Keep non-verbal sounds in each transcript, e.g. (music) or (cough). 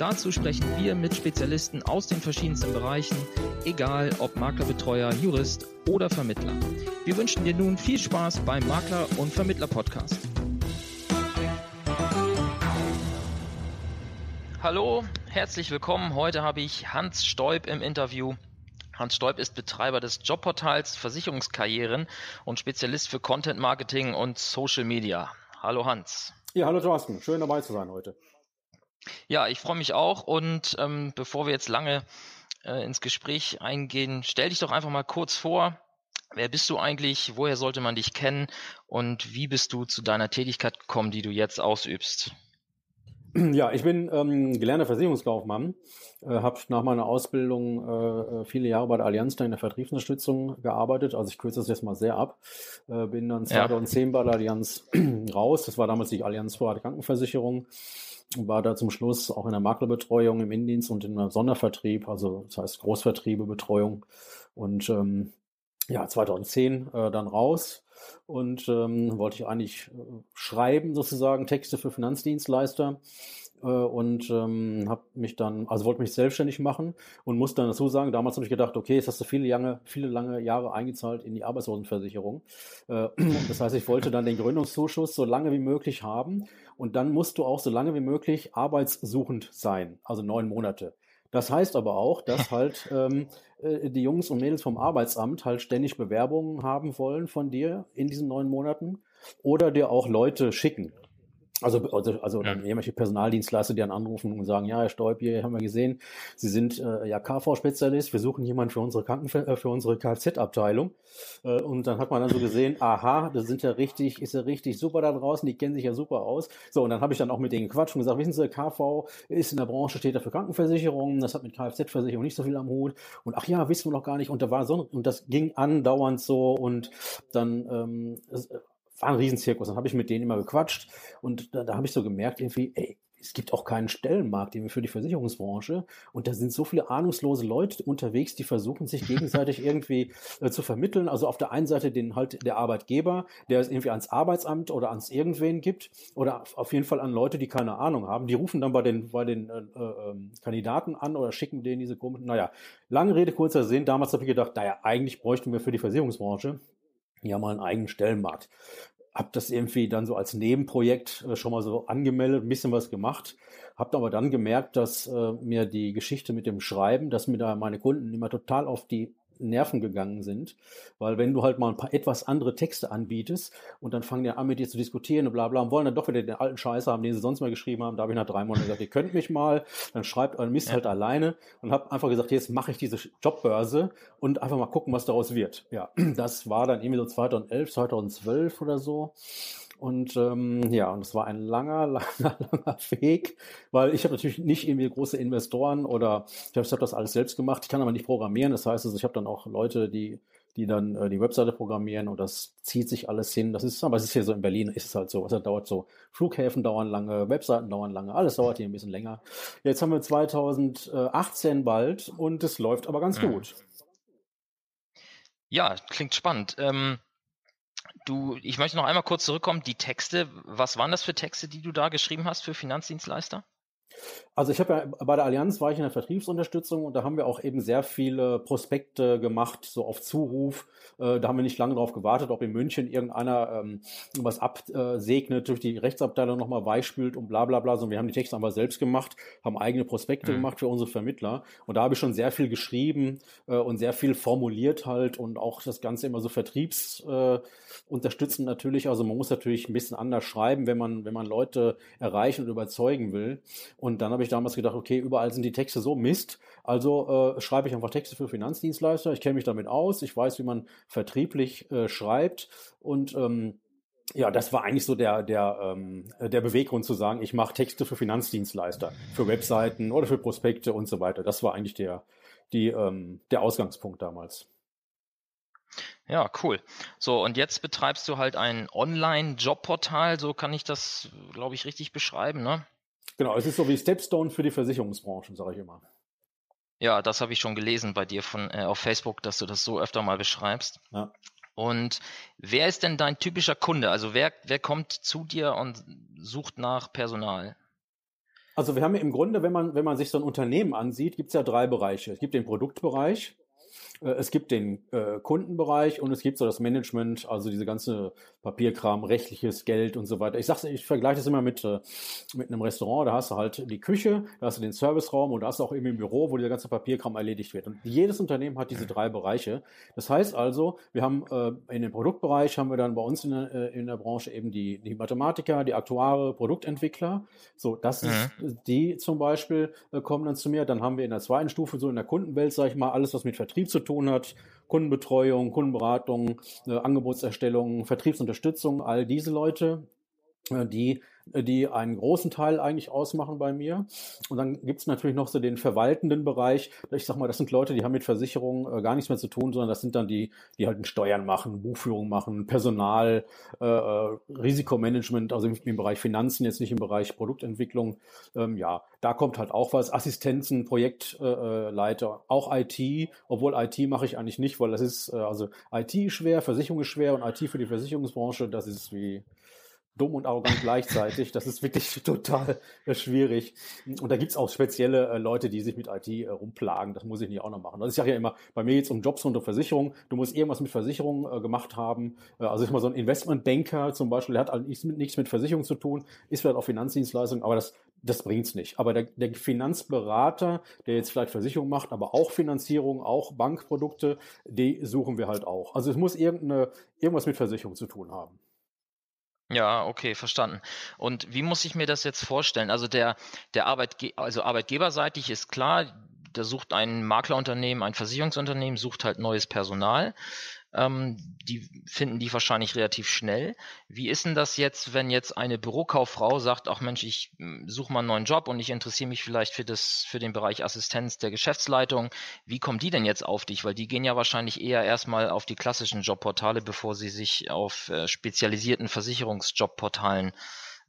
Dazu sprechen wir mit Spezialisten aus den verschiedensten Bereichen, egal ob Maklerbetreuer, Jurist oder Vermittler. Wir wünschen dir nun viel Spaß beim Makler- und Vermittler-Podcast. Hallo, herzlich willkommen. Heute habe ich Hans Stoib im Interview. Hans Stoib ist Betreiber des Jobportals Versicherungskarrieren und Spezialist für Content Marketing und Social Media. Hallo Hans. Ja, hallo Thorsten. Schön dabei zu sein heute. Ja, ich freue mich auch und ähm, bevor wir jetzt lange äh, ins Gespräch eingehen, stell dich doch einfach mal kurz vor. Wer bist du eigentlich? Woher sollte man dich kennen? Und wie bist du zu deiner Tätigkeit gekommen, die du jetzt ausübst? Ja, ich bin ähm, gelernter Versicherungskaufmann, äh, habe nach meiner Ausbildung äh, viele Jahre bei der Allianz in der Vertriebsunterstützung gearbeitet. Also ich kürze das jetzt mal sehr ab. Äh, bin dann 2010 ja. bei der Allianz (clears throat) raus. Das war damals die Allianz Vorrat Krankenversicherung war da zum Schluss auch in der Maklerbetreuung im Indienst und im Sondervertrieb, also das heißt Großvertriebe, Betreuung und ähm, ja, 2010 äh, dann raus und ähm, wollte ich eigentlich äh, schreiben sozusagen Texte für Finanzdienstleister äh, und ähm, habe mich dann, also wollte mich selbstständig machen und muss dann dazu sagen, damals habe ich gedacht, okay, jetzt hast du viele lange, viele lange Jahre eingezahlt in die Arbeitslosenversicherung. Äh, (clears throat) das heißt, ich wollte dann den Gründungszuschuss so lange wie möglich haben und dann musst du auch so lange wie möglich arbeitssuchend sein, also neun Monate. Das heißt aber auch, dass (laughs) halt ähm, äh, die Jungs und Mädels vom Arbeitsamt halt ständig Bewerbungen haben wollen von dir in diesen neun Monaten oder dir auch Leute schicken. Also, also, also ja. irgendwelche Personaldienstleister, die dann anrufen und sagen, ja, Herr Stoib, hier haben wir gesehen, Sie sind äh, ja KV-Spezialist, wir suchen jemanden für unsere Kranken äh, für unsere Kfz-Abteilung. Äh, und dann hat man dann so gesehen, (laughs) aha, das sind ja richtig, ist ja richtig super da draußen, die kennen sich ja super aus. So, und dann habe ich dann auch mit denen gequatscht und gesagt, wissen Sie, KV ist in der Branche, steht da für Krankenversicherungen, das hat mit Kfz-Versicherung nicht so viel am Hut. Und ach ja, wissen wir noch gar nicht. Und da war so, und das ging andauernd so und dann ähm, war ein Riesenzirkus. Dann habe ich mit denen immer gequatscht und da, da habe ich so gemerkt, irgendwie, ey, es gibt auch keinen Stellenmarkt für die Versicherungsbranche und da sind so viele ahnungslose Leute unterwegs, die versuchen sich gegenseitig (laughs) irgendwie äh, zu vermitteln. Also auf der einen Seite den halt der Arbeitgeber, der es irgendwie ans Arbeitsamt oder ans irgendwen gibt oder auf jeden Fall an Leute, die keine Ahnung haben. Die rufen dann bei den bei den äh, äh, Kandidaten an oder schicken denen diese komischen. Naja, lange Rede kurzer Sinn. Damals habe ich gedacht, naja, eigentlich bräuchten wir für die Versicherungsbranche ja mal einen eigenen Stellenmarkt habe das irgendwie dann so als Nebenprojekt äh, schon mal so angemeldet, ein bisschen was gemacht, habe aber dann gemerkt, dass äh, mir die Geschichte mit dem Schreiben, dass mir da meine Kunden immer total auf die Nerven gegangen sind. Weil wenn du halt mal ein paar etwas andere Texte anbietest und dann fangen die an mit dir zu diskutieren und bla bla und wollen dann doch wieder den alten Scheiß haben, den sie sonst mal geschrieben haben, da habe ich nach drei Monaten gesagt, ihr könnt mich mal, dann schreibt euren Mist ja. halt alleine und habe einfach gesagt, jetzt mache ich diese Jobbörse und einfach mal gucken, was daraus wird. Ja, (clears throat) das war dann irgendwie so 2011, 2012 oder so. Und ähm, ja, und es war ein langer, (laughs) langer, langer Weg, weil ich habe natürlich nicht irgendwie große Investoren oder ich habe hab das alles selbst gemacht. Ich kann aber nicht programmieren. Das heißt, also ich habe dann auch Leute, die die dann äh, die Webseite programmieren und das zieht sich alles hin. Das ist, aber es ist hier so in Berlin, ist es halt so. Es dauert so, Flughäfen dauern lange, Webseiten dauern lange, alles dauert hier ein bisschen länger. Jetzt haben wir 2018 bald und es läuft aber ganz mhm. gut. Ja, klingt spannend. Ähm Du, ich möchte noch einmal kurz zurückkommen. Die Texte, was waren das für Texte, die du da geschrieben hast für Finanzdienstleister? Also ich habe ja bei der Allianz war ich in der Vertriebsunterstützung und da haben wir auch eben sehr viele Prospekte gemacht, so auf Zuruf. Äh, da haben wir nicht lange drauf gewartet, ob in München irgendeiner ähm, was absegnet, durch die Rechtsabteilung nochmal weichspült und bla bla bla, sondern wir haben die Texte einfach selbst gemacht, haben eigene Prospekte mhm. gemacht für unsere Vermittler und da habe ich schon sehr viel geschrieben äh, und sehr viel formuliert halt und auch das Ganze immer so Vertriebs äh, natürlich. Also man muss natürlich ein bisschen anders schreiben, wenn man, wenn man Leute erreichen und überzeugen will. Und dann habe ich damals gedacht, okay, überall sind die Texte so Mist. Also äh, schreibe ich einfach Texte für Finanzdienstleister. Ich kenne mich damit aus. Ich weiß, wie man vertrieblich äh, schreibt. Und ähm, ja, das war eigentlich so der, der, ähm, der Beweggrund zu sagen, ich mache Texte für Finanzdienstleister, für Webseiten oder für Prospekte und so weiter. Das war eigentlich der, die, ähm, der Ausgangspunkt damals. Ja, cool. So, und jetzt betreibst du halt ein Online-Jobportal, so kann ich das, glaube ich, richtig beschreiben, ne? Genau, es ist so wie Stepstone für die Versicherungsbranche, sage ich immer. Ja, das habe ich schon gelesen bei dir von äh, auf Facebook, dass du das so öfter mal beschreibst. Ja. Und wer ist denn dein typischer Kunde? Also wer, wer kommt zu dir und sucht nach Personal? Also wir haben ja im Grunde, wenn man, wenn man sich so ein Unternehmen ansieht, gibt es ja drei Bereiche. Es gibt den Produktbereich, es gibt den äh, Kundenbereich und es gibt so das Management, also diese ganze Papierkram, rechtliches Geld und so weiter. Ich sag's, ich vergleiche das immer mit, äh, mit einem Restaurant, da hast du halt die Küche, da hast du den Serviceraum und da hast du auch eben im Büro, wo dieser ganze Papierkram erledigt wird. Und jedes Unternehmen hat diese drei Bereiche. Das heißt also, wir haben äh, in dem Produktbereich haben wir dann bei uns in der, äh, in der Branche eben die, die Mathematiker, die Aktuare, Produktentwickler. So, das ist, mhm. die zum Beispiel äh, kommen dann zu mir. Dann haben wir in der zweiten Stufe, so in der Kundenwelt, sage ich mal, alles, was mit Vertrieb zu tun tun hat, Kundenbetreuung, Kundenberatung, äh, Angebotserstellung, Vertriebsunterstützung, all diese Leute, äh, die die einen großen Teil eigentlich ausmachen bei mir. Und dann gibt es natürlich noch so den verwaltenden Bereich. Ich sag mal, das sind Leute, die haben mit Versicherungen äh, gar nichts mehr zu tun, sondern das sind dann die, die halt Steuern machen, Buchführung machen, Personal, äh, äh, Risikomanagement, also im, Bereich Finanzen, jetzt nicht im Bereich Produktentwicklung. Ähm, ja, da kommt halt auch was. Assistenzen, Projektleiter, äh, auch IT, obwohl IT mache ich eigentlich nicht, weil das ist, äh, also IT schwer, Versicherung ist schwer und IT für die Versicherungsbranche, das ist wie dumm und arrogant gleichzeitig. Das ist wirklich (laughs) total äh, schwierig. Und da gibt's auch spezielle äh, Leute, die sich mit IT äh, rumplagen. Das muss ich nicht auch noch machen. Das ist ja immer, bei mir jetzt um Jobs und um Versicherung. Du musst irgendwas mit Versicherung äh, gemacht haben. Äh, also ich mal so ein Investmentbanker zum Beispiel, der hat halt nichts mit, nichts mit Versicherung zu tun, ist vielleicht auch Finanzdienstleistung, aber das, das bringt's nicht. Aber der, der Finanzberater, der jetzt vielleicht Versicherung macht, aber auch Finanzierung, auch Bankprodukte, die suchen wir halt auch. Also es muss irgendeine, irgendwas mit Versicherung zu tun haben. Ja, okay, verstanden. Und wie muss ich mir das jetzt vorstellen? Also der, der Arbeitge also arbeitgeberseitig ist klar, da sucht ein Maklerunternehmen, ein Versicherungsunternehmen, sucht halt neues Personal. Ähm, die finden die wahrscheinlich relativ schnell. Wie ist denn das jetzt, wenn jetzt eine Bürokauffrau sagt, ach Mensch, ich hm, suche mal einen neuen Job und ich interessiere mich vielleicht für das, für den Bereich Assistenz der Geschäftsleitung. Wie kommen die denn jetzt auf dich? Weil die gehen ja wahrscheinlich eher erstmal auf die klassischen Jobportale, bevor sie sich auf äh, spezialisierten Versicherungsjobportalen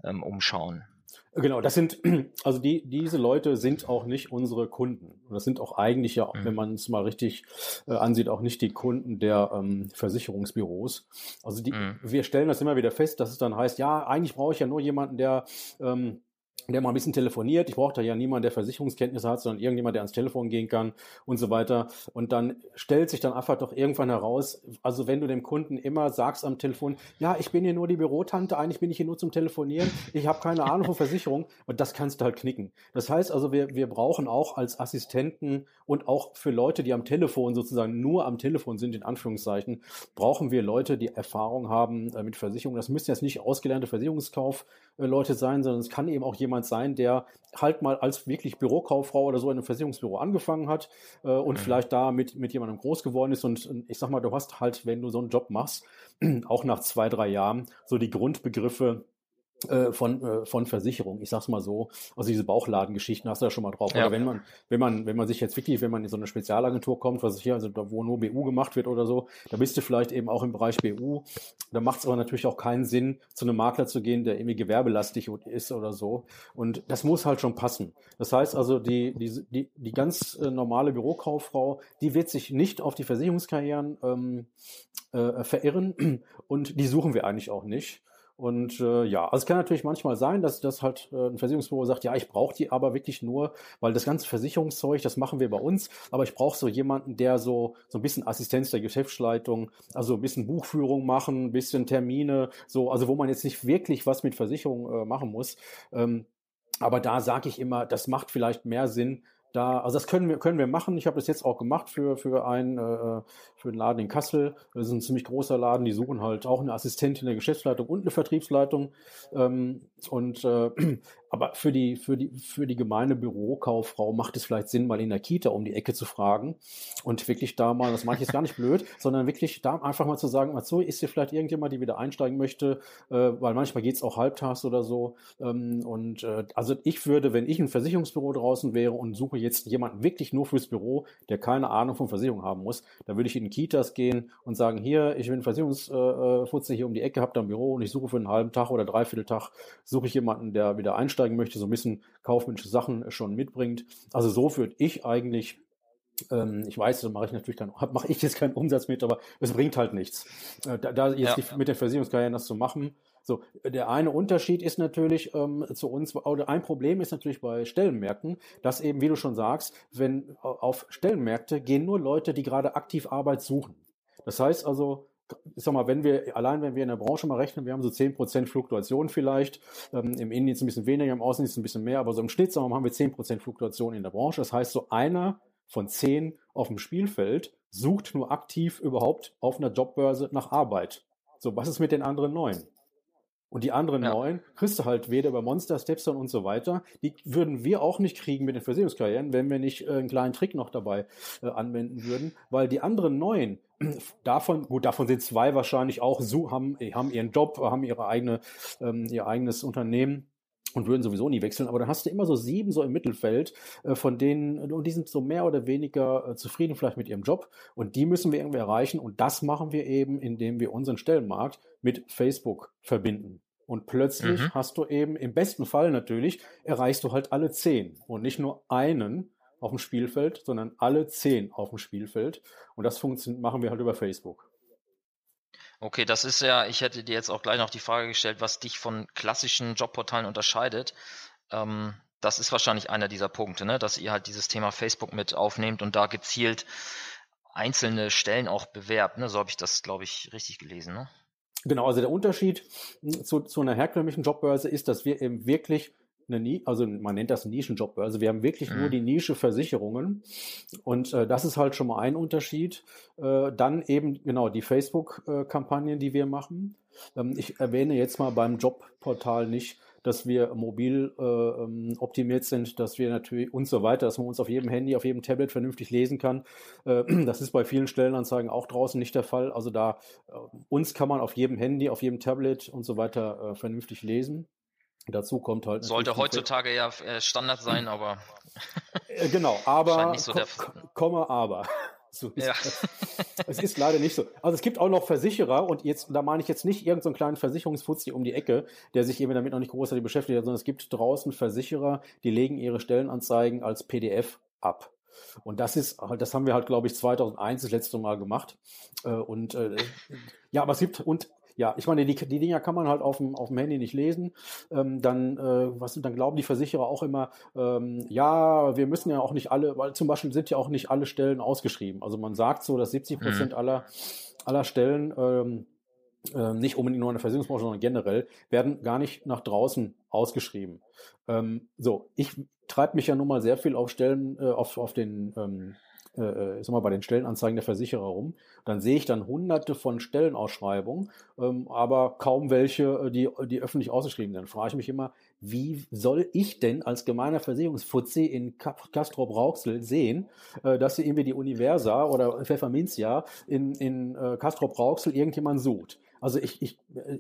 ähm, umschauen. Genau, das sind, (clears throat) also die, diese Leute sind auch nicht unsere Kunden. Und das sind auch eigentlich ja, mhm. wenn man es mal richtig äh, ansieht, auch nicht die Kunden der ähm, Versicherungsbüros. Also die, mhm. wir stellen das immer wieder fest, dass es dann heißt, ja, eigentlich brauche ich ja nur jemanden, der ähm, der mal ein bisschen telefoniert. Ich brauche da ja niemanden, der Versicherungskenntnisse hat, sondern irgendjemand, der ans Telefon gehen kann und so weiter. Und dann stellt sich dann einfach doch irgendwann heraus, also wenn du dem Kunden immer sagst am Telefon, ja, ich bin hier nur die Bürotante, eigentlich bin ich hier nur zum Telefonieren, ich habe keine Ahnung von Versicherung (laughs) und das kannst du halt knicken. Das heißt also, wir, wir brauchen auch als Assistenten und auch für Leute, die am Telefon sozusagen nur am Telefon sind, in Anführungszeichen, brauchen wir Leute, die Erfahrung haben äh, mit Versicherung. Das müssen jetzt nicht ausgelernte Versicherungskaufleute sein, sondern es kann eben auch jemand sein, der halt mal als wirklich Bürokauffrau oder so in einem Versicherungsbüro angefangen hat äh, und mhm. vielleicht da mit, mit jemandem groß geworden ist. Und, und ich sag mal, du hast halt, wenn du so einen Job machst, (clears throat) auch nach zwei, drei Jahren so die Grundbegriffe äh, von, äh, von Versicherung. Ich sag's mal so. Also diese Bauchladengeschichten hast du da schon mal drauf. Ja. Oder wenn man, wenn man, wenn man sich jetzt wirklich, wenn man in so eine Spezialagentur kommt, was hier, also da, wo nur BU gemacht wird oder so, da bist du vielleicht eben auch im Bereich BU. Da macht es aber natürlich auch keinen Sinn, zu einem Makler zu gehen, der irgendwie gewerbelastig ist oder so. Und das muss halt schon passen. Das heißt also, die, die, die, die ganz äh, normale Bürokauffrau, die wird sich nicht auf die Versicherungskarrieren ähm, äh, verirren und die suchen wir eigentlich auch nicht. Und äh, ja, also es kann natürlich manchmal sein, dass das halt äh, ein Versicherungsbüro sagt, ja, ich brauche die aber wirklich nur, weil das ganze Versicherungszeug, das machen wir bei uns, aber ich brauche so jemanden, der so so ein bisschen Assistenz der Geschäftsleitung, also ein bisschen Buchführung machen, ein bisschen Termine, so, also wo man jetzt nicht wirklich was mit Versicherung äh, machen muss. Ähm, aber da sage ich immer, das macht vielleicht mehr Sinn, da, also das können wir, können wir machen. Ich habe das jetzt auch gemacht für, für, einen, äh, für einen Laden in Kassel. Das ist ein ziemlich großer Laden, die suchen halt auch eine Assistentin der Geschäftsleitung und eine Vertriebsleitung. Ähm, und äh, aber für die, für die, für die gemeine Bürokauffrau macht es vielleicht Sinn, mal in der Kita um die Ecke zu fragen und wirklich da mal, das mache ich jetzt gar nicht blöd, (laughs) sondern wirklich da einfach mal zu sagen, so ist hier vielleicht irgendjemand, die wieder einsteigen möchte, äh, weil manchmal geht's auch halbtags oder so. Ähm, und äh, also ich würde, wenn ich ein Versicherungsbüro draußen wäre und suche jetzt jemanden wirklich nur fürs Büro, der keine Ahnung von Versicherung haben muss, dann würde ich in Kitas gehen und sagen, hier, ich bin Versicherungsfutze hier um die Ecke, hab da ein Büro und ich suche für einen halben Tag oder dreiviertel Tag, suche ich jemanden, der wieder einsteigen möchte, so ein bisschen kaufmännische Sachen schon mitbringt. Also so würde ich eigentlich ähm, ich weiß, da mache ich natürlich keinen, (laughs) mache ich jetzt keinen Umsatz mit, aber es bringt halt nichts. Äh, da, da jetzt ja. mit den Versicherungskarrieren das zu machen. So, der eine Unterschied ist natürlich ähm, zu uns, oder ein Problem ist natürlich bei Stellenmärkten, dass eben, wie du schon sagst, wenn auf Stellenmärkte gehen nur Leute, die gerade aktiv Arbeit suchen. Das heißt also, ich sag mal, wenn wir, allein wenn wir in der Branche mal rechnen, wir haben so 10% Fluktuation vielleicht, ähm, im Innendienst ein bisschen weniger, im Außendienst ein bisschen mehr, aber so im Schnitt sagen wir, haben wir 10% Fluktuation in der Branche. Das heißt, so einer von zehn auf dem Spielfeld sucht nur aktiv überhaupt auf einer Jobbörse nach Arbeit. So, was ist mit den anderen neun? Und die anderen ja. neun kriegst du halt weder bei Monster, Stepstone und so weiter. Die würden wir auch nicht kriegen mit den Versicherungskarrieren, wenn wir nicht äh, einen kleinen Trick noch dabei äh, anwenden würden, weil die anderen neun, (clears throat) davon, gut, davon sind zwei wahrscheinlich auch so, haben, haben ihren Job, haben ihre eigene, ähm, ihr eigenes Unternehmen und würden sowieso nie wechseln, aber dann hast du immer so sieben so im Mittelfeld, äh, von denen, und die sind so mehr oder weniger äh, zufrieden vielleicht mit ihrem Job und die müssen wir irgendwie erreichen und das machen wir eben, indem wir unseren Stellenmarkt mit Facebook verbinden. Und plötzlich mhm. hast du eben, im besten Fall natürlich, erreichst du halt alle zehn und nicht nur einen auf dem Spielfeld, sondern alle zehn auf dem Spielfeld. Und das machen wir halt über Facebook. Okay, das ist ja, ich hätte dir jetzt auch gleich noch die Frage gestellt, was dich von klassischen Jobportalen unterscheidet. Ähm, das ist wahrscheinlich einer dieser Punkte, ne? dass ihr halt dieses Thema Facebook mit aufnehmt und da gezielt einzelne Stellen auch bewerbt. Ne? So habe ich das, glaube ich, richtig gelesen. Ne? Genau, also der Unterschied zu, zu einer herkömmlichen Jobbörse ist, dass wir eben wirklich eine, also man nennt das Nischenjobbörse. Also wir haben wirklich mhm. nur die Nische Versicherungen und äh, das ist halt schon mal ein Unterschied. Äh, dann eben genau die Facebook-Kampagnen, die wir machen. Ähm, ich erwähne jetzt mal beim Jobportal nicht, dass wir mobil äh, ähm, optimiert sind, dass wir natürlich und so weiter, dass man uns auf jedem Handy, auf jedem Tablet vernünftig lesen kann. Äh, (clears throat) das ist bei vielen Stellenanzeigen auch draußen nicht der Fall. Also da äh, uns kann man auf jedem Handy, auf jedem Tablet und so weiter äh, vernünftig lesen. Dazu kommt halt. Sollte heutzutage ja äh, Standard sein, aber. Äh, genau, aber. (laughs) So Komma, aber. So ist ja. (laughs) es ist leider nicht so. Also es gibt auch noch Versicherer und jetzt, da meine ich jetzt nicht irgendeinen so kleinen Versicherungsfuzzi um die Ecke, der sich eben damit noch nicht großartig beschäftigt hat, sondern es gibt draußen Versicherer, die legen ihre Stellenanzeigen als PDF ab. Und das ist halt, das haben wir halt, glaube ich, 2001 das letzte Mal gemacht. Äh, und äh, ja, aber es gibt, und ja, ich meine, die, die Dinger kann man halt auf dem, auf dem Handy nicht lesen. Ähm, dann, äh, was, dann glauben die Versicherer auch immer, ähm, ja, wir müssen ja auch nicht alle, weil zum Beispiel sind ja auch nicht alle Stellen ausgeschrieben. Also man sagt so, dass 70 Prozent mhm. aller, aller Stellen ähm, äh, nicht unbedingt nur in der Versicherungsbranche, sondern generell, werden gar nicht nach draußen ausgeschrieben. Ähm, so, ich treibe mich ja nun mal sehr viel auf Stellen, äh, auf, auf den ähm, äh, sag mal, bei den Stellenanzeigen der Versicherer rum. Dann sehe ich dann hunderte von Stellenausschreibungen, ähm, aber kaum welche, äh, die, die öffentlich ausgeschrieben sind. Dann frage ich mich immer, wie soll ich denn als gemeiner Versicherungsfuzzi in Castrop Rauxel sehen, äh, dass sie irgendwie die Universa oder Pfefferminzia in, in äh, Castrop Rauxel irgendjemand sucht? Also ich, ich äh,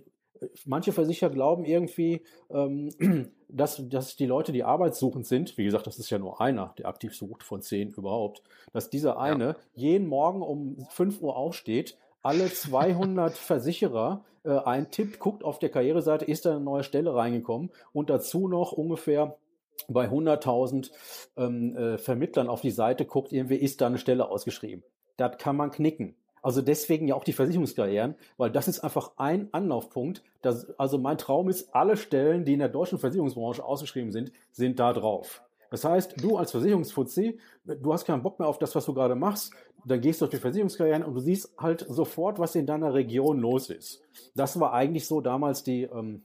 manche Versicherer glauben irgendwie, ähm, (clears throat) dass, dass die Leute, die arbeitssuchend sind, wie gesagt, das ist ja nur einer, der aktiv sucht von zehn überhaupt, dass dieser eine ja. jeden Morgen um fünf Uhr aufsteht, alle 200 (laughs) Versicherer äh, eintippt, guckt auf der Karriereseite, ist da eine neue Stelle reingekommen und dazu noch ungefähr bei 100.000 ähm, äh, Vermittlern auf die Seite guckt, irgendwie ist da eine Stelle ausgeschrieben. Das kann man knicken. Also deswegen ja auch die Versicherungskarrieren, weil das ist einfach ein Anlaufpunkt. Das, also mein Traum ist, alle Stellen, die in der deutschen Versicherungsbranche ausgeschrieben sind, sind da drauf. Das heißt, du als Versicherungsfuzzi, du hast keinen Bock mehr auf das, was du gerade machst, dann gehst du durch die Versicherungskarrieren und du siehst halt sofort, was in deiner Region los ist. Das war eigentlich so damals die, ähm,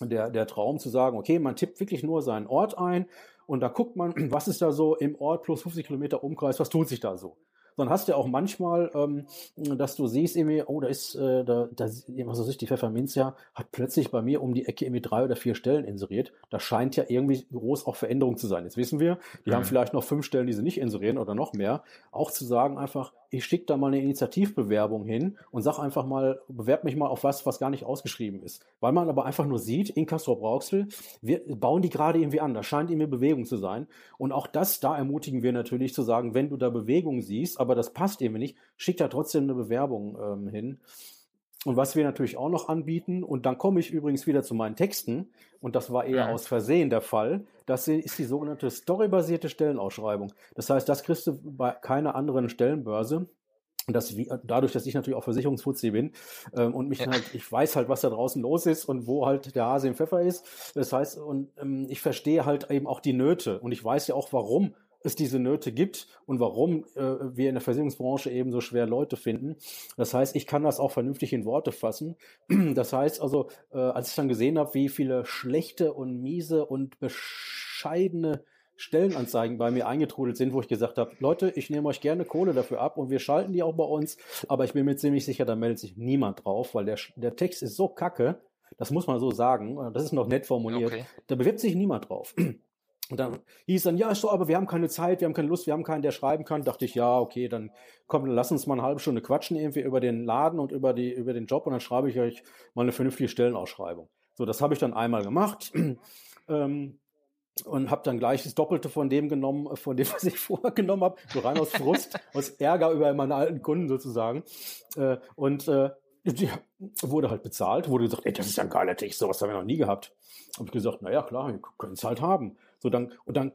der, der Traum zu sagen, okay, man tippt wirklich nur seinen Ort ein und da guckt man, was ist da so im Ort plus 50 Kilometer Umkreis, was tut sich da so? Sondern hast ja auch manchmal, ähm, dass du siehst irgendwie, oh, da ist, äh, da, da, was weiß ich, die Pfefferminzia hat plötzlich bei mir um die Ecke irgendwie drei oder vier Stellen inseriert. Da scheint ja irgendwie groß auch Veränderung zu sein. Jetzt wissen wir, die mhm. haben vielleicht noch fünf Stellen, die sie nicht inserieren oder noch mehr. Auch zu sagen einfach, ich schicke da mal eine Initiativbewerbung hin und sag einfach mal, bewerb mich mal auf was, was gar nicht ausgeschrieben ist. Weil man aber einfach nur sieht, in Castro Brauxel, wir bauen die gerade irgendwie an. Da scheint irgendwie Bewegung zu sein. Und auch das, da ermutigen wir natürlich zu sagen, wenn du da Bewegung siehst, aber das passt irgendwie nicht, schick da trotzdem eine Bewerbung ähm, hin. Und was wir natürlich auch noch anbieten, und dann komme ich übrigens wieder zu meinen Texten, und das war eher ja. aus Versehen der Fall, das ist die sogenannte storybasierte Stellenausschreibung. Das heißt, das kriegst du bei keiner anderen Stellenbörse. Und das, dadurch, dass ich natürlich auch Versicherungsfuzzi bin ähm, und mich ja. halt, ich weiß halt, was da draußen los ist und wo halt der Hase im Pfeffer ist. Das heißt, und ähm, ich verstehe halt eben auch die Nöte und ich weiß ja auch, warum es diese Nöte gibt und warum äh, wir in der Versicherungsbranche eben so schwer Leute finden. Das heißt, ich kann das auch vernünftig in Worte fassen. (clears throat) Das heißt also, äh, als ich dann gesehen habe, wie viele schlechte und miese und bescheidene Stellenanzeigen bei mir eingetrudelt sind, wo ich gesagt habe, Leute, ich nehme euch gerne Kohle dafür ab und wir schalten die auch bei uns, aber ich bin mir ziemlich sicher, da meldet sich niemand drauf, weil der, der Text ist so kacke, das muss man so sagen, das ist noch nett formuliert, okay. da bewirbt sich niemand drauf. Und dann hieß dann, ja, so, aber wir haben keine Zeit, wir haben keine Lust, wir haben keinen, der schreiben kann. Dachte ich, ja, okay, dann komm, lass uns mal eine halbe Stunde quatschen irgendwie über den Laden und über die, über den Job und dann schreibe ich euch mal eine vernünftige Stellenausschreibung. So, das habe ich dann einmal gemacht. (clears throat) ähm, und habe dann gleich das Doppelte von dem genommen, von dem, (laughs) was ich vorher genommen habe, so rein aus Frust, (laughs) aus Ärger über meine alten Kunden sozusagen. Äh, und äh, die wurde halt bezahlt, wurde gesagt, ey, das ist ja ein geiler Text, sowas haben wir noch nie gehabt. Habe ich gesagt, naja, klar, wir können es halt haben. So dann, und dann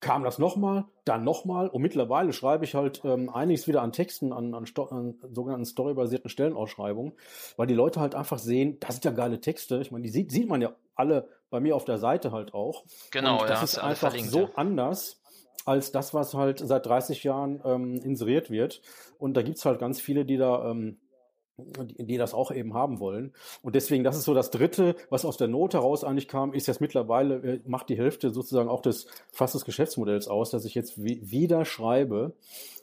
kam das nochmal, dann nochmal und mittlerweile schreibe ich halt ähm, einiges wieder an Texten, an, an, an sogenannten storybasierten Stellenausschreibungen, weil die Leute halt einfach sehen, das sind ja geile Texte. Ich meine, die sieht, sieht man ja alle bei mir auf der Seite halt auch. Genau, und das ja, ist einfach so ja. anders als das, was halt seit 30 Jahren ähm, inseriert wird. Und da gibt's halt ganz viele, die da ähm, die, das auch eben haben wollen. Und deswegen, das ist so das Dritte, was aus der Not heraus eigentlich kam, ist jetzt mittlerweile, äh, macht die Hälfte sozusagen auch des fast des Geschäftsmodells aus, dass ich jetzt wieder schreibe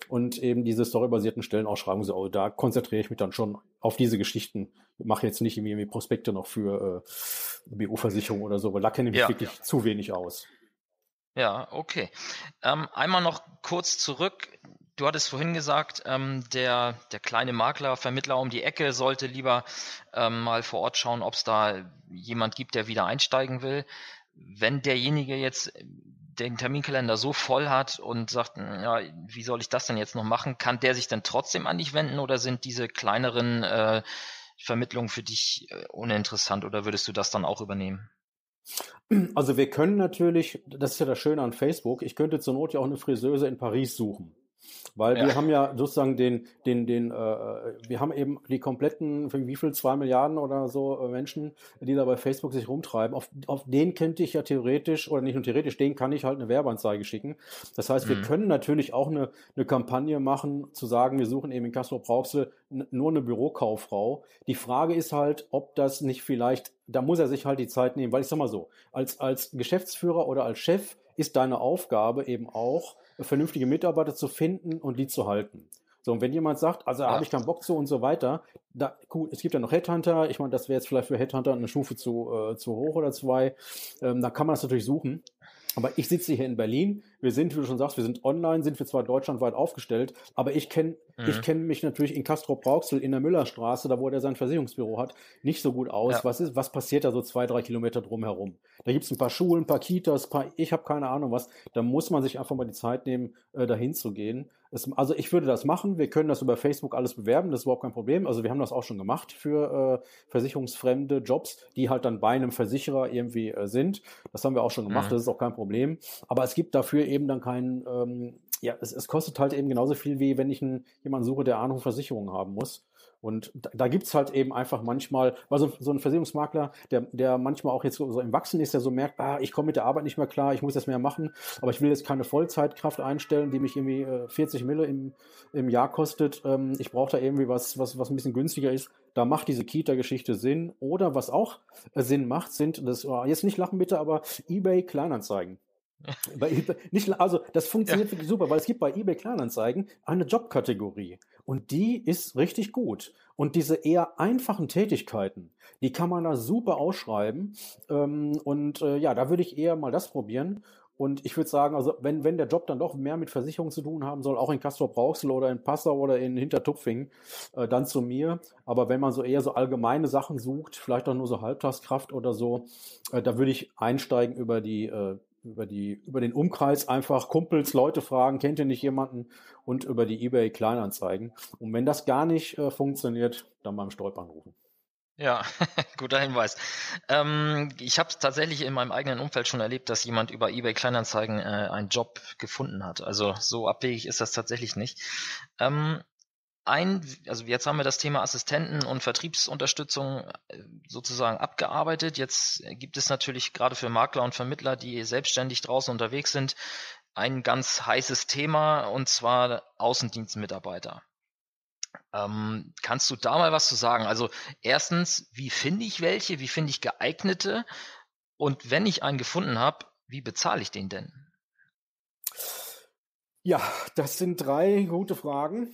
und eben diese storybasierten Stellenausschreibungen, so, oh, da konzentriere ich mich dann schon auf diese Geschichten. Mache jetzt nicht irgendwie Prospekte noch für äh, BU-Versicherung oder so, weil da kenne ich mich ja, wirklich ja. zu wenig aus. Ja, okay. Ähm, einmal noch kurz zurück Du hattest vorhin gesagt, ähm, der, der kleine Makler, Vermittler um die Ecke sollte lieber ähm, mal vor Ort schauen, ob es da jemand gibt, der wieder einsteigen will. Wenn derjenige jetzt den Terminkalender so voll hat und sagt, ja, wie soll ich das denn jetzt noch machen, kann der sich dann trotzdem an dich wenden oder sind diese kleineren äh, Vermittlungen für dich äh, uninteressant oder würdest du das dann auch übernehmen? Also wir können natürlich, das ist ja das Schöne an Facebook, ich könnte zur Not ja auch eine Friseuse in Paris suchen. Weil ja. wir haben ja sozusagen den, den, den, äh, wir haben eben die kompletten, wie viel, zwei Milliarden oder so äh, Menschen, die da bei Facebook sich rumtreiben. Auf, auf den könnte ich ja theoretisch, oder nicht nur theoretisch, den kann ich halt eine Werbeanzeige schicken. Das heißt, wir mhm. können natürlich auch eine, eine Kampagne machen, zu sagen, wir suchen eben in Castro Brauxel nur eine Bürokauffrau. Die Frage ist halt, ob das nicht vielleicht, da muss er sich halt die Zeit nehmen, weil ich sag mal so, als, als Geschäftsführer oder als Chef ist deine Aufgabe eben auch, vernünftige Mitarbeiter zu finden und die zu halten. So, und wenn jemand sagt, also ja. habe ich keinen Bock zu und so weiter, da, cool, es gibt ja noch Headhunter, ich meine, das wäre jetzt vielleicht für Headhunter eine Stufe zu, äh, zu hoch oder zwei, ähm, da kann man das natürlich suchen. Aber ich sitze hier in Berlin. Wir sind, wie du schon sagst, wir sind online, sind wir zwar deutschlandweit aufgestellt, aber ich kenne mhm. ich kenne mich natürlich in Castro Brauxel in der Müllerstraße, da wo er sein Versicherungsbüro hat, nicht so gut aus. Ja. Was ist, was passiert da so zwei, drei Kilometer drumherum? Da gibt's ein paar Schulen, ein paar Kitas, paar, ich habe keine Ahnung was. Da muss man sich einfach mal die Zeit nehmen, äh, dahin zu gehen. Es, also ich würde das machen. Wir können das über Facebook alles bewerben, das ist überhaupt kein Problem. Also wir haben das auch schon gemacht für äh, versicherungsfremde Jobs, die halt dann bei einem Versicherer irgendwie äh, sind. Das haben wir auch schon gemacht, mhm. das ist auch kein Problem. Aber es gibt dafür eben dann keinen, ähm, ja, es, es kostet halt eben genauso viel, wie wenn ich einen, jemanden suche, der Ahnung Versicherungen haben muss. Und da, da gibt's halt eben einfach manchmal, weil so, so ein Versicherungsmakler, der, der manchmal auch jetzt so, im Wachsen ist, der so merkt, ah, ich komme mit der Arbeit nicht mehr klar, ich muss das mehr machen, aber ich will jetzt keine Vollzeitkraft einstellen, die mich irgendwie äh, 40 Mille im, im Jahr kostet. Ähm, ich brauche da irgendwie was, was, was ein bisschen günstiger ist. Da macht diese Kita-Geschichte Sinn. Oder was auch äh, Sinn macht, sind, das oh, jetzt nicht lachen bitte, aber eBay Kleinanzeigen. Bei eBay, nicht, also das (laughs) funktioniert ja. wirklich super, weil es gibt bei eBay Kleinanzeigen eine Jobkategorie und die ist richtig gut. Und diese eher einfachen Tätigkeiten, die kann man da super ausschreiben. Ähm, und äh, ja, da würde ich eher mal das probieren. Und ich würde sagen, also wenn, wenn der Job dann doch mehr mit Versicherung zu tun haben soll, auch in Castor Brauxel oder in Passau oder in Hintertupfing, äh, dann zu mir. Aber wenn man so eher so allgemeine Sachen sucht, vielleicht auch nur so Halbtagskraft oder so, äh, da würde ich einsteigen über die äh, über die, über den Umkreis einfach Kumpels, Leute fragen, kennt ihr nicht jemanden und über die eBay Kleinanzeigen. Und wenn das gar nicht äh, funktioniert, dann beim Stolpern rufen. Ja, (laughs) guter Hinweis. Ähm, ich habe tatsächlich in meinem eigenen Umfeld schon erlebt, dass jemand über eBay Kleinanzeigen äh, einen Job gefunden hat. Also so abwegig ist das tatsächlich nicht. Ähm, ein, also jetzt haben wir das Thema Assistenten und Vertriebsunterstützung äh, sozusagen abgearbeitet. Jetzt gibt es natürlich gerade für Makler und Vermittler, die selbstständig draußen unterwegs sind, ein ganz heißes Thema und zwar Außendienstmitarbeiter. Ähm, kannst du da mal was zu sagen? Also erstens, wie finde ich welche? Wie finde ich geeignete? Und wenn ich einen gefunden habe, wie bezahle ich den denn? Ja, das sind drei gute Fragen.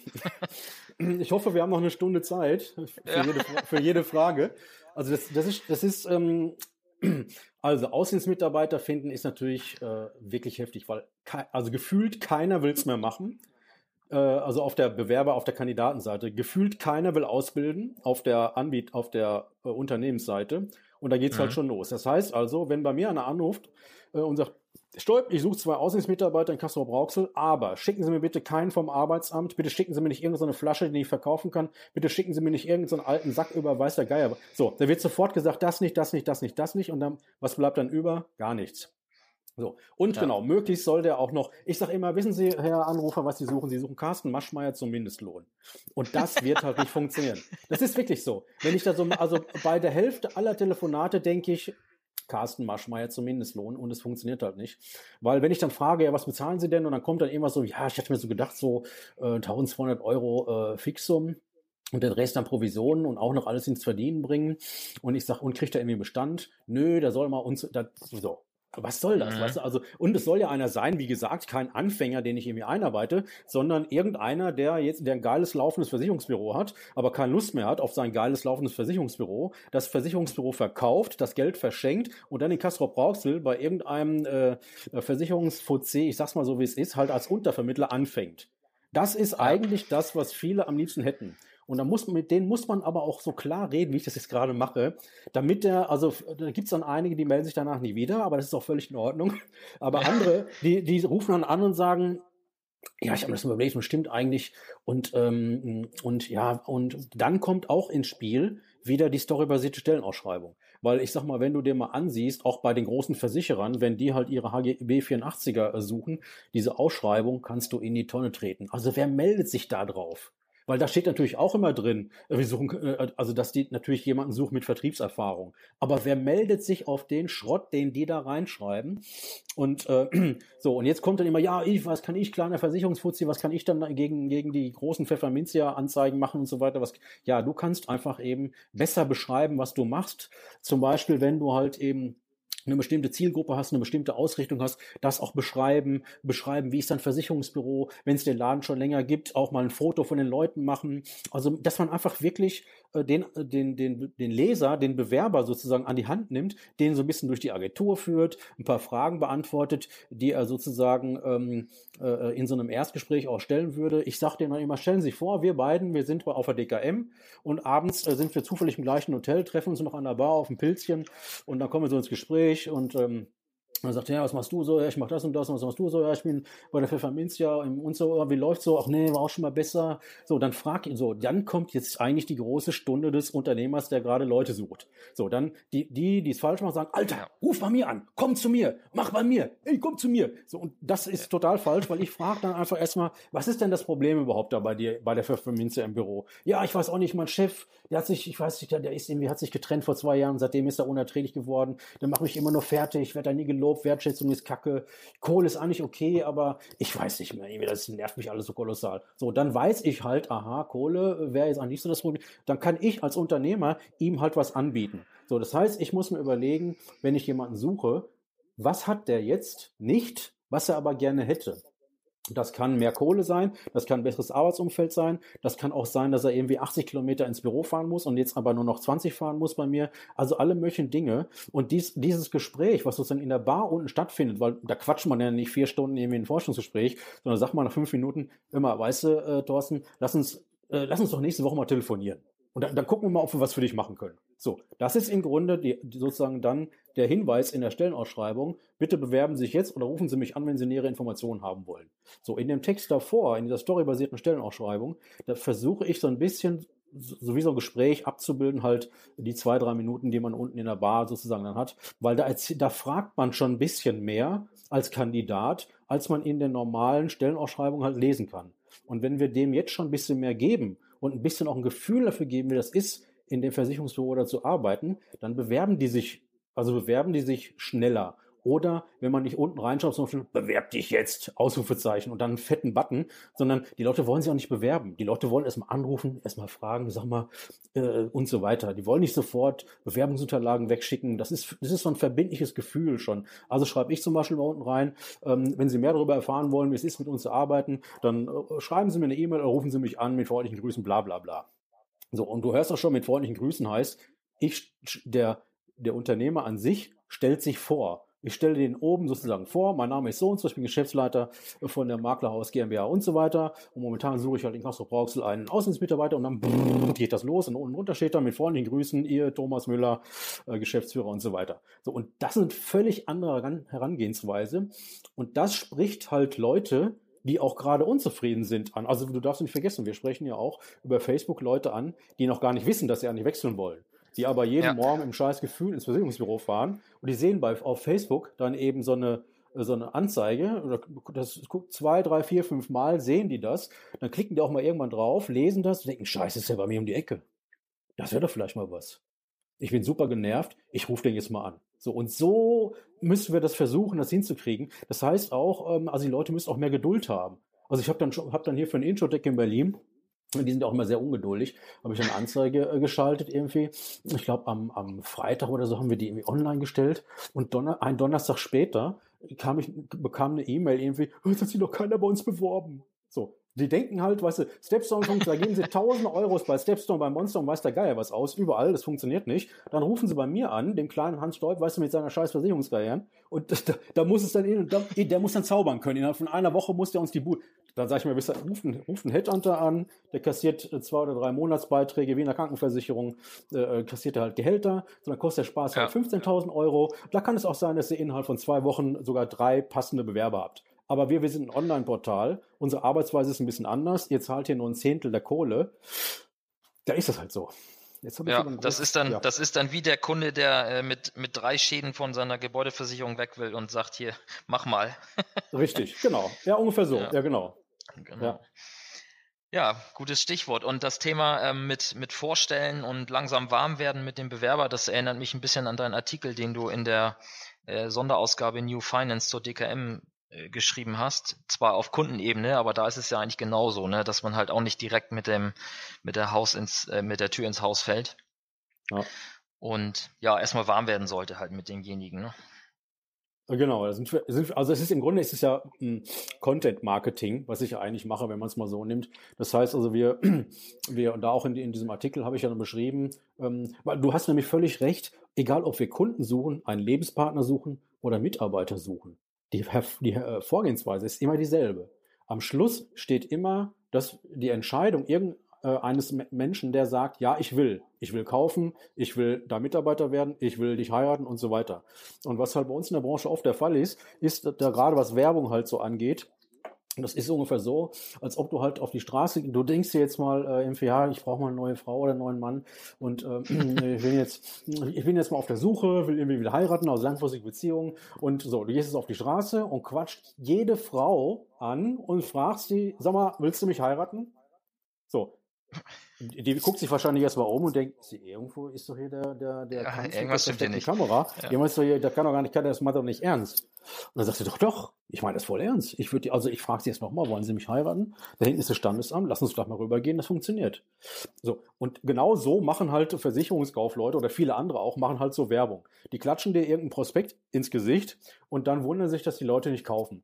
Ich hoffe, wir haben noch eine Stunde Zeit für, ja. jede, für jede, Frage. Also das, das ist, das ist ähm, also Außendienstmitarbeiter finden ist natürlich äh, wirklich heftig, weil also gefühlt keiner will es mehr machen. Äh, also auf der Bewerber, auf der Kandidatenseite. Gefühlt keiner will ausbilden auf der Anbiet, auf der äh, Unternehmensseite. Und da geht's halt mhm. halt schon los. Das heißt also, wenn bei mir einer anruft äh, und sagt, Stolp, ich suche zwei Außendienstmitarbeiter in Castro Brauxel, aber schicken Sie mir bitte keinen vom Arbeitsamt, bitte schicken Sie mir nicht irgendeine Flasche, die ich verkaufen kann, bitte schicken Sie mir nicht irgendeinen alten Sack über weiß der Geier. So, da wird sofort gesagt, das nicht, das nicht, das nicht, das nicht und dann, was bleibt dann über? Gar nichts. So. Und ja. genau, möglichst soll der auch noch, ich sage immer, wissen Sie, Herr Anrufer, was Sie suchen? Sie suchen Carsten Maschmeyer zum Mindestlohn. Und das wird halt nicht funktionieren. Das ist wirklich so. Wenn ich da so, also bei der Hälfte aller Telefonate denke ich, Carsten Maschmeyer zum Mindestlohn und es funktioniert halt nicht. Weil wenn ich dann frage, ja, was bezahlen Sie denn? Und dann kommt dann immer so, ja, ich hatte mir so gedacht, so äh, 1200 Euro äh, Fixum und den Rest an Provisionen und auch noch alles ins Verdienen bringen. Und ich sage, und kriegt er irgendwie Bestand? Nö, da soll mal uns, da, so was soll das? Mhm. Weißt du? Also, und es soll ja einer sein, wie gesagt, kein Anfänger, den ich irgendwie einarbeite, sondern irgendeiner, der jetzt, der ein geiles laufendes Versicherungsbüro hat, aber keine Lust mehr hat auf sein geiles laufendes Versicherungsbüro, das Versicherungsbüro verkauft, das Geld verschenkt und dann in Kastrop Brauxel bei irgendeinem äh, Versicherungsfuzzi, ich sag's mal so wie es ist, halt als Untervermittler anfängt. Das ist eigentlich das, was viele am liebsten hätten. Und da muss, mit denen muss man aber auch so klar reden, wie ich das jetzt gerade mache, damit der, also da gibt es dann einige, die melden sich danach nie wieder, aber das ist auch völlig in Ordnung. (laughs) Aber andere, die, die rufen dann an und sagen, ja, ich habe das überlegt und stimmt eigentlich. Und, ähm, und ja, und dann kommt auch ins Spiel wieder die storybasierte Stellenausschreibung. Weil ich sag mal, wenn du dir mal ansiehst, auch bei den großen Versicherern, wenn die halt ihre HGB 84er suchen, diese Ausschreibung kannst du in die Tonne treten. Also wer meldet sich da drauf? Weil da steht natürlich auch immer drin, äh, wir suchen, äh, also dass die natürlich jemanden suchen mit Vertriebserfahrung. Aber wer meldet sich auf den Schrott, den die da reinschreiben? Und äh, (clears throat) so, und jetzt kommt dann immer, ja, ich, was kann ich, kleiner Versicherungsfuzzi, was kann ich dann gegen, gegen die großen Pfefferminzia-Anzeigen machen und so weiter? Was, ja, du kannst einfach eben besser beschreiben, was du machst. Zum Beispiel, wenn du halt eben eine bestimmte Zielgruppe hast, eine bestimmte Ausrichtung hast, das auch beschreiben, beschreiben, wie ist dein Versicherungsbüro, wenn es den Laden schon länger gibt, auch mal ein Foto von den Leuten machen. Also, dass man einfach wirklich den, äh, den, den, den Leser, den Bewerber sozusagen an die Hand nimmt, den so ein bisschen durch die Agentur führt, ein paar Fragen beantwortet, die er sozusagen ähm, äh, in so einem Erstgespräch auch stellen würde. Ich sage denen dann immer, stellen Sie sich vor, wir beiden, wir sind auf der DKM und abends äh, sind wir zufällig im gleichen Hotel, treffen uns noch an der Bar auf ein Pilzchen und dann kommen wir so ins Gespräch und ähm, dann sagt ja, was machst du so? Ja, ich mach das und das. Und was machst du so? Ja, ich bin bei der Pfefferminzia und so. Wie läuft's so? Ach nee, war auch schon mal besser. So, dann frag ihn so. Dann kommt jetzt eigentlich die große Stunde des Unternehmers, der gerade Leute sucht. So, dann die, die, die es falsch machen, sagen, Alter, ruf bei mir an, komm zu mir, mach bei mir, ey, komm zu mir. So, und das ist total falsch, weil ich frage dann einfach erstmal, was ist denn das Problem überhaupt da bei dir, bei der Pfefferminzia im Büro? Ja, ich weiß auch nicht, mein Chef, der hat sich, ich weiß nicht, der ist irgendwie, hat sich getrennt vor zwei Jahren, seitdem ist er unerträglich geworden. Der macht mich immer nur fertig, werde da nie gelobt Lob, Wertschätzung ist kacke, Kohle ist eigentlich okay, aber ich weiß nicht mehr, das nervt mich alles so kolossal. So, dann weiß ich halt, aha, Kohle wäre jetzt eigentlich so das Problem. Dann kann ich als Unternehmer ihm halt was anbieten. So, das heißt, ich muss mir überlegen, wenn ich jemanden suche, was hat der jetzt nicht, was er aber gerne hätte. Das kann mehr Kohle sein, das kann ein besseres Arbeitsumfeld sein, das kann auch sein, dass er irgendwie 80 Kilometer ins Büro fahren muss und jetzt aber nur noch 20 fahren muss bei mir. Also alle möglichen Dinge. Und dies, dieses Gespräch, was sozusagen in der Bar unten stattfindet, weil da quatscht man ja nicht vier Stunden irgendwie ein Forschungsgespräch, sondern sagt man nach fünf Minuten immer, weißt du, äh, Thorsten, lass uns, äh, lass uns doch nächste Woche mal telefonieren. Und dann, dann gucken wir mal, ob wir was für dich machen können. So, das ist im Grunde die, sozusagen dann der Hinweis in der Stellenausschreibung. Bitte bewerben Sie sich jetzt oder rufen Sie mich an, wenn Sie nähere Informationen haben wollen. So, in dem Text davor, in dieser storybasierten Stellenausschreibung, da versuche ich so ein bisschen so wie so ein Gespräch abzubilden, halt die zwei, drei Minuten, die man unten in der Bar sozusagen dann hat, weil da, da fragt man schon ein bisschen mehr als Kandidat, als man in der normalen Stellenausschreibung halt lesen kann. Und wenn wir dem jetzt schon ein bisschen mehr geben und ein bisschen auch ein Gefühl dafür geben, wie das ist, in dem Versicherungsbüro oder zu arbeiten, dann bewerben die sich, also bewerben die sich schneller. Oder wenn man nicht unten reinschaut, zum Beispiel, bewerb dich jetzt, Ausrufezeichen und dann einen fetten Button, sondern die Leute wollen sich auch nicht bewerben. Die Leute wollen erstmal anrufen, erstmal fragen, sag mal, äh, und so weiter. Die wollen nicht sofort Bewerbungsunterlagen wegschicken. Das ist, das ist so ein verbindliches Gefühl schon. Also schreibe ich zum Beispiel mal unten rein, ähm, wenn Sie mehr darüber erfahren wollen, wie es ist, mit uns zu arbeiten, dann äh, schreiben Sie mir eine E-Mail oder rufen Sie mich an mit freundlichen Grüßen, bla bla bla. So, und du hörst auch schon mit freundlichen Grüßen heißt, ich, der, der Unternehmer an sich stellt sich vor. Ich stelle den oben sozusagen vor, mein Name ist so und so, ich bin Geschäftsleiter von der Maklerhaus GmbH und so weiter. Und momentan suche ich halt in Castro Brauxel einen Außenmitarbeiter und dann brrr, geht das los und unten drunter steht dann mit freundlichen Grüßen, ihr Thomas Müller, äh, Geschäftsführer und so weiter. So, und das sind völlig andere Herangehensweise. Und das spricht halt Leute, die auch gerade unzufrieden sind an. Also du darfst nicht vergessen, wir sprechen ja auch über Facebook Leute an, die noch gar nicht wissen, dass sie eigentlich wechseln wollen. Die aber jeden ja. Morgen im scheiß Gefühl ins Versicherungsbüro fahren und die sehen bei, auf Facebook dann eben so eine, so eine Anzeige, oder das guckt zwei, drei, vier, fünf Mal, sehen die das, dann klicken die auch mal irgendwann drauf, lesen das und denken, scheiße, ist ja bei mir um die Ecke. Das wäre doch vielleicht mal was. Ich bin super genervt, ich rufe den jetzt mal an. So, und so müssen wir das versuchen, das hinzukriegen. Das heißt auch, ähm, also die Leute müssen auch mehr Geduld haben. Also ich habe dann schon, dann hier für ein Intro-Deck in Berlin, die sind auch immer sehr ungeduldig, habe ich eine Anzeige äh, geschaltet irgendwie. Ich glaube, am, am Freitag oder so haben wir die irgendwie online gestellt. Und Donner, ein Donnerstag später kam ich, bekam eine E-Mail irgendwie, es hat sich noch keiner bei uns beworben. So, die denken halt, weißt du, Stepstone funktioniert, da geben sie 1000 Euros bei Stepstone, bei Monster und weiß der Geier was aus, überall, das funktioniert nicht. Dann rufen sie bei mir an, dem kleinen Hans Stolp, weißt du, mit seiner scheiß Versicherungskarriere, und (laughs) da, da muss es dann, in, da, der muss dann zaubern können. Innerhalb von einer Woche muss der uns die Bude, dann sag ich mir, ruft einen, ruft einen Headhunter an, der kassiert äh, zwei oder drei Monatsbeiträge, wie in der Krankenversicherung, äh, äh kassiert er halt Gehälter, so dann kostet der Spaß halt ja. halt 15.000 Euro. Da kann es auch sein, dass ihr innerhalb von zwei Wochen sogar drei passende Bewerber habt. Aber wir, wir sind ein Online-Portal. Unsere Arbeitsweise ist ein bisschen anders. Ihr zahlt hier nur ein Zehntel der Kohle. Da ist das halt so. ja, das ist dann, ja. das ist dann wie der Kunde, der äh, mit, mit drei Schäden von seiner Gebäudeversicherung weg will und sagt hier, mach mal. (laughs) Richtig, genau. Ja, ungefähr so. Ja, ja genau. genau. Ja. Ja, gutes Stichwort. Und das Thema ähm, mit, mit Vorstellen und langsam warm werden mit dem Bewerber, das erinnert mich ein bisschen an deinen Artikel, den du in der äh, Sonderausgabe New Finance zur DKM geschrieben hast, zwar auf Kundenebene, aber da ist es ja eigentlich genauso, ne, dass man halt auch nicht direkt mit dem mit der Haus ins äh, mit der Tür ins Haus fällt. Ja. Und ja, erstmal warm werden sollte halt mit demjenigen, ne? Genau, also es ist im Grunde ist es ja hm, Content Marketing, was ich ja eigentlich mache, wenn man es mal so nimmt. Das heißt also, wir, (clears throat) wir und da auch in, in diesem Artikel habe ich ja noch beschrieben, ähm, weil du hast nämlich völlig recht, egal ob wir Kunden suchen, einen Lebenspartner suchen oder Mitarbeiter suchen. Die, die äh, Vorgehensweise ist immer dieselbe. Am Schluss steht immer dass die Entscheidung irgendeines äh, Menschen, der sagt, ja, ich will, ich will kaufen, ich will da Mitarbeiter werden, ich will dich heiraten und so weiter. Und was halt bei uns in der Branche oft der Fall ist, ist da gerade was Werbung halt so angeht, das ist ungefähr so, als ob du halt auf die Straße, du denkst dir jetzt mal äh, im ja, ich brauche mal eine neue Frau oder einen neuen Mann und äh, (clears throat) ich bin jetzt, ich bin jetzt mal auf der Suche, will irgendwie wieder heiraten, also langfristige Beziehungen und so, du gehst jetzt auf die Straße und quatscht jede Frau an und fragst sie, sag mal, willst du mich heiraten? So, Die guckt sich wahrscheinlich erstmal um und denkt, irgendwo ist doch hier der, der, der ja, irgendwas stimmt hier nicht. Kamera. Ja. Jemand ist doch hier, der kann doch gar nicht, kann das macht doch nicht ernst. Und dann sagt sie, doch, doch, ich meine das voll ernst. Ich würde, also ich frage sie jetzt nochmal, wollen Sie mich heiraten? Da hinten ist das Standesamt, lass uns vielleicht mal rübergehen, das funktioniert. So. Und genau so machen halt Versicherungskaufleute oder viele andere auch, machen halt so Werbung. Die klatschen dir irgendein Prospekt ins Gesicht und dann wundern sich, dass die Leute nicht kaufen.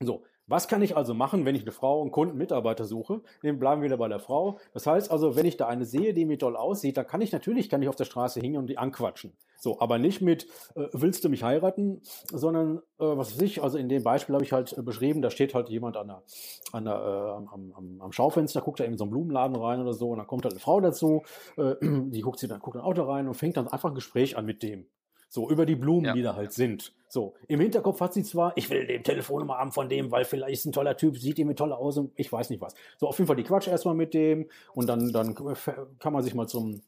So. Was kann ich also machen, wenn ich eine Frau, einen Kunden, Mitarbeiter suche? Dann bleiben wir wieder bei der Frau. Das heißt also, wenn ich da eine sehe, die mir toll aussieht, dann kann ich natürlich, kann ich auf der Straße hingehen und die anquatschen. So, aber nicht mit, äh, willst du mich heiraten, sondern, äh, was weiß ich, also in dem Beispiel habe ich halt äh, beschrieben, da steht halt jemand an der, an der, äh, am, am, am Schaufenster, guckt da in so einen Blumenladen rein oder so, und dann kommt halt eine Frau dazu, äh, (clears throat) die guckt sie dann, guckt ein Auto rein und fängt dann einfach ein Gespräch an mit dem. So, über die Blumen, ja. die da halt sind. So, im Hinterkopf hat sie zwar, ich will dem Telefonnummer haben von dem, weil vielleicht ist ein toller Typ, sieht ihm toll aus und ich weiß nicht was. So, auf jeden Fall die Quatsch erstmal mit dem und dann, dann kann man sich mal zum,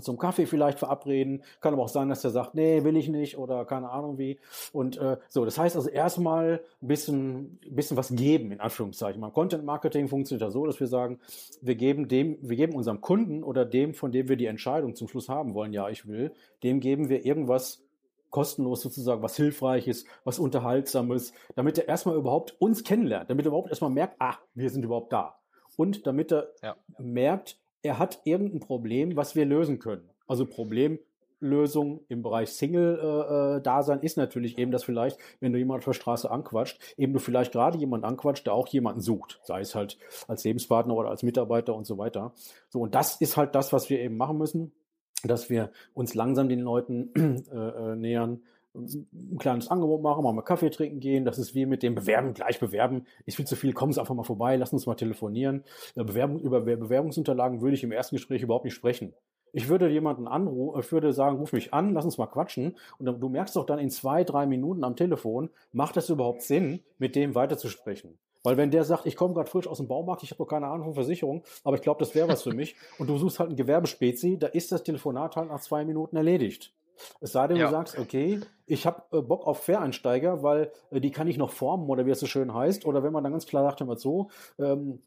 zum Kaffee vielleicht verabreden. Kann aber auch sein, dass der sagt, nee, will ich nicht oder keine Ahnung wie. Und äh, so, das heißt also erstmal ein bisschen, bisschen was geben, in Anführungszeichen. Beim Content Marketing funktioniert ja so, dass wir sagen, wir geben dem, wir geben unserem Kunden oder dem, von dem wir die Entscheidung zum Schluss haben wollen, ja, ich will, dem geben wir irgendwas kostenlos sozusagen, was Hilfreiches, was Unterhaltsames, damit er erstmal überhaupt uns kennenlernt, damit er überhaupt erstmal merkt, ah, wir sind überhaupt da. Und damit er ja. merkt, er hat irgendein Problem, was wir lösen können. Also Problemlösung im Bereich Single-Dasein äh, ist natürlich eben das vielleicht, wenn du jemanden auf der Straße anquatscht, eben du vielleicht gerade jemanden anquatscht, der auch jemanden sucht, sei es halt als Lebenspartner oder als Mitarbeiter und so weiter. So, und das ist halt das, was wir eben machen müssen, dass wir uns langsam den Leuten (clears throat) äh, äh, nähern, ein kleines Angebot machen, mal, mal Kaffee trinken gehen. Das ist wie mit dem Bewerben, gleich bewerben. Ist viel zu viel, kommen Sie einfach mal vorbei, lass uns mal telefonieren. Bewerbung, über Bewerbungsunterlagen würde ich im ersten Gespräch überhaupt nicht sprechen. Ich würde jemanden anrufen, ich würde sagen, ruf mich an, lass uns mal quatschen. Und du merkst doch dann in zwei, drei Minuten am Telefon, macht das überhaupt Sinn, mit dem weiterzusprechen? Weil wenn der sagt, ich komme gerade frisch aus dem Baumarkt, ich habe noch keine Ahnung von Versicherung, aber ich glaube, das wäre was für mich, und du suchst halt ein Gewerbespezi, da ist das Telefonat halt nach zwei Minuten erledigt. Es sei denn, ja. du sagst, okay, ich habe äh, Bock auf Quereinsteiger, weil äh, die kann ich noch formen oder wie es so schön heißt. Oder wenn man dann ganz klar sagt, immer so, ähm,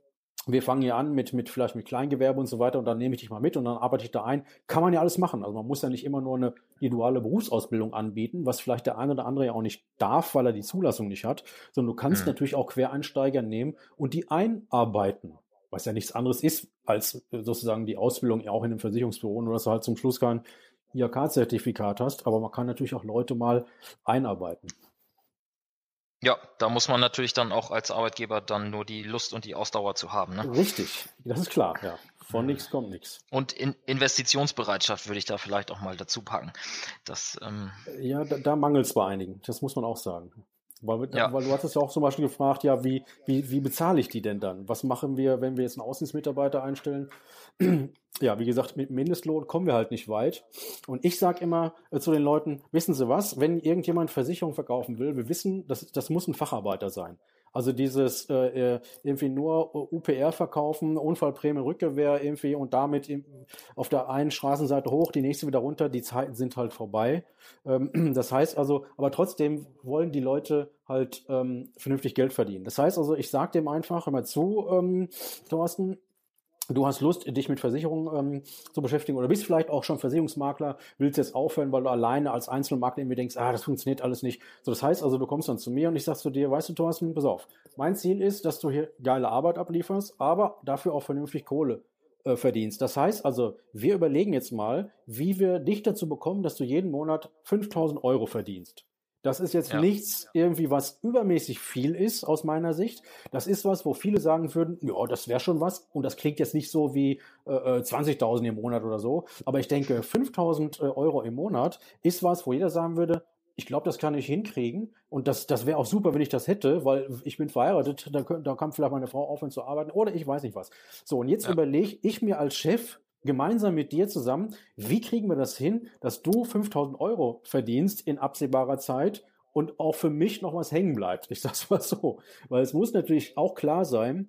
wir fangen hier an mit, mit vielleicht mit Kleingewerbe und so weiter und dann nehme ich dich mal mit und dann arbeite ich da ein. Kann man ja alles machen. Also man muss ja nicht immer nur eine duale Berufsausbildung anbieten, was vielleicht der eine oder andere ja auch nicht darf, weil er die Zulassung nicht hat, sondern du kannst mhm. natürlich auch Quereinsteiger nehmen und die einarbeiten. Was ja nichts anderes ist, als sozusagen die Ausbildung ja auch in einem Versicherungsbüro, nur dass du halt zum Schluss kein IHK-Zertifikat hast, aber man kann natürlich auch Leute mal einarbeiten. Ja, da muss man natürlich dann auch als Arbeitgeber dann nur die Lust und die Ausdauer zu haben. Ne? Richtig, das ist klar, ja. Von nichts kommt nichts. Und in Investitionsbereitschaft würde ich da vielleicht auch mal dazu packen. Das, ähm ja, da, da mangelt es bei einigen, das muss man auch sagen. Weil, ja. weil du hattest ja auch zum Beispiel gefragt, ja, wie, wie, wie bezahle ich die denn dann? Was machen wir, wenn wir jetzt einen Außendienstmitarbeiter einstellen? Ja, wie gesagt, mit Mindestlohn kommen wir halt nicht weit. Und ich sage immer äh, zu den Leuten, wissen Sie was, wenn irgendjemand Versicherung verkaufen will, wir wissen, das, das muss ein Facharbeiter sein. Also dieses äh, äh irgendwie nur UPR verkaufen, Unfallprämie, Rückgewehr irgendwie und damit auf der einen Straßenseite hoch, die nächste wieder runter, die Zeiten sind halt vorbei. Ähm, (clears throat) das heißt also, aber trotzdem wollen die Leute halt ähm, vernünftig Geld verdienen. Das heißt also, ich sage dem einfach immer zu, ähm, Thorsten, du hast Lust, dich mit Versicherungen ähm, zu beschäftigen oder bist vielleicht auch schon Versicherungsmakler, willst jetzt aufhören, weil du alleine als Einzelmakler irgendwie denkst, ah, das funktioniert alles nicht. So, das heißt also, du kommst dann zu mir und ich sag zu dir, weißt du, Thorsten, pass auf, mein Ziel ist, dass du hier geile Arbeit ablieferst, aber dafür auch vernünftig Kohle äh, verdienst. Das heißt also, wir überlegen jetzt mal, wie wir dich dazu bekommen, dass du jeden Monat 5000 Euro verdienst. Das ist jetzt ja. nichts irgendwie, was übermäßig viel ist aus meiner Sicht. Das ist was, wo viele sagen würden, ja, das wäre schon was. Und das klingt jetzt nicht so wie äh, 20.000 äh, im Monat oder so. Aber ich denke, 5.000 äh, Euro im Monat ist was, wo jeder sagen würde, ich glaube, das kann ich hinkriegen. Und das, das wäre auch super, wenn ich das hätte, weil ich bin verheiratet, da, da kann vielleicht meine Frau aufhören zu arbeiten oder ich weiß nicht was. So, und jetzt ja. überlege ich mir als Chef, gemeinsam mit dir zusammen, wie kriegen wir das hin, dass du 5000 Euro verdienst in absehbarer Zeit und auch für mich noch was hängen bleibt. Ich sag's mal so. Weil es muss natürlich auch klar sein,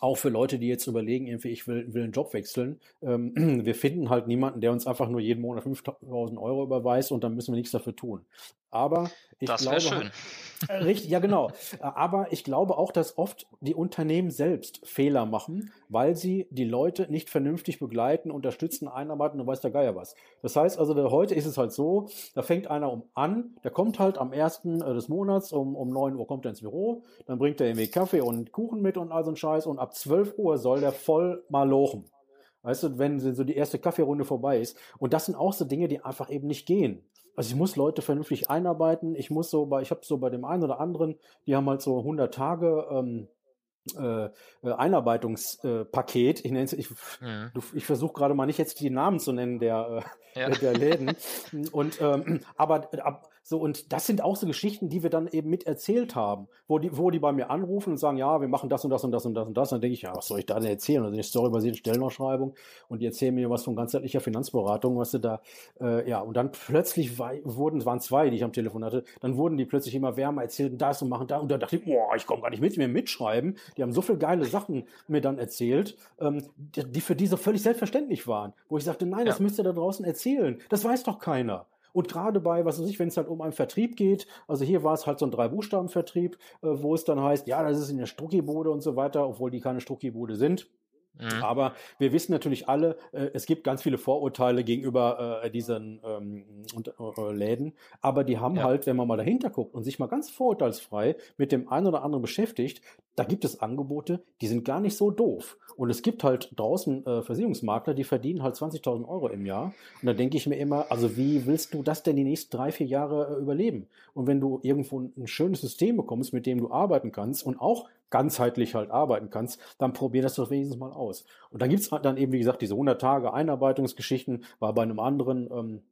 auch für Leute, die jetzt überlegen, irgendwie, ich will, will einen Job wechseln. Ähm, (clears throat) wir finden halt niemanden, der uns einfach nur jeden Monat 5000 Euro überweist und dann müssen wir nichts dafür tun. Aber ich das glaube, schön. Äh, richtig, ja genau. (laughs) Aber ich glaube auch, dass oft die Unternehmen selbst Fehler machen, weil sie die Leute nicht vernünftig begleiten, unterstützen, einarbeiten und weiß der Geier was. Das heißt also, heute ist es halt so, da fängt einer um an, der kommt halt am ersten äh, des Monats um, um neun Uhr kommt er ins Büro, dann bringt er irgendwie Kaffee und Kuchen mit und all so ein Scheiß und ab zwölf Uhr soll der voll mal lochen. Weißt du, wenn so die erste Kaffeerunde vorbei ist. Und das sind auch so Dinge, die einfach eben nicht gehen. Also ich muss Leute vernünftig einarbeiten. Ich muss so bei, ich habe so bei dem einen oder anderen, die haben halt so 100 Tage ähm, äh, äh, Einarbeitungspaket. ich nenne es, ich, mhm. ich versuche gerade mal nicht jetzt die Namen zu nennen der, äh, ja. der Läden. (laughs) Und ähm, aber ab, so und das sind auch so Geschichten, die wir dann eben mit erzählt haben, wo die, wo die bei mir anrufen und sagen, ja, wir machen das und das und das und das und das. Und dann denke ich, ja, was soll ich da denn erzählen? Also eine storybasierte Stellenausschreibung und die erzählen mir was von ganzheitlicher Finanzberatung, was sie da, äh, ja, und dann plötzlich wurden, es waren zwei, die ich am Telefon hatte, dann wurden die plötzlich immer wärmer, erzählten das und machen da und da dachte ich, boah, ich komme gar nicht mit, mir mitschreiben die haben so viele geile Sachen mir dann erzählt, ähm, die, die für die so völlig selbstverständlich waren. Wo ich sagte, nein, das ja. müsst ihr da draußen erzählen. Das weiß doch keiner. Und gerade bei, was weiß ich, wenn es halt um einen Vertrieb geht, also hier war es halt so ein Drei-Buchstaben-Vertrieb, äh, wo es dann heißt, ja, das ist in der Strucki-Bude und so weiter, obwohl die keine Strucki-Bude sind. Mhm. Aber wir wissen natürlich alle, äh, es gibt ganz viele Vorurteile gegenüber äh, diesen ähm, und, äh, Läden, aber die haben ja. halt, wenn man mal dahinter guckt und sich mal ganz vorurteilsfrei mit dem einen oder anderen beschäftigt, da gibt es Angebote, die sind gar nicht so doof. Und es gibt halt draußen äh, Versicherungsmakler, die verdienen halt 20.000 Euro im Jahr. Und da denke ich mir immer, also wie willst du das denn die nächsten drei, vier Jahre äh, überleben? Und wenn du irgendwo ein schönes System bekommst, mit dem du arbeiten kannst und auch ganzheitlich halt arbeiten kannst, dann probier das doch wenigstens mal aus. Und dann gibt's dann eben, wie gesagt, diese 100 Tage Einarbeitungsgeschichten, war bei einem anderen ähm,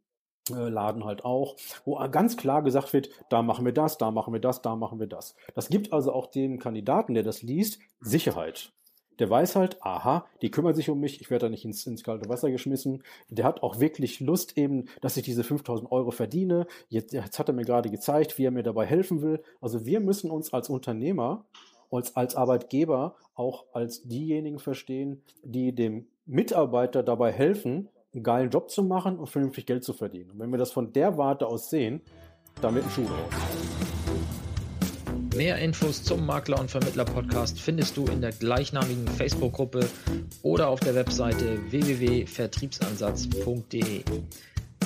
äh, Laden halt auch, wo ganz klar gesagt wird, da machen wir das, da machen wir das, da machen wir das. Das gibt also auch dem Kandidaten, der das liest, Sicherheit. Der weiß halt, aha, die kümmern sich um mich, ich werde da nicht ins, ins kalte Wasser geschmissen. Der hat auch wirklich Lust eben, dass ich diese 5000 Euro verdiene. Jetzt, jetzt hat er mir gerade gezeigt, wie er mir dabei helfen will. Also wir müssen uns als Unternehmer als, als Arbeitgeber auch als diejenigen verstehen, die dem Mitarbeiter dabei helfen, einen geilen Job zu machen und vernünftig Geld zu verdienen. Und wenn wir das von der Warte aus sehen, dann wird ein Schuh raus. Mehr Infos zum Makler und Vermittler Podcast findest du in der gleichnamigen Facebook-Gruppe oder auf der Webseite www.vertriebsansatz.de.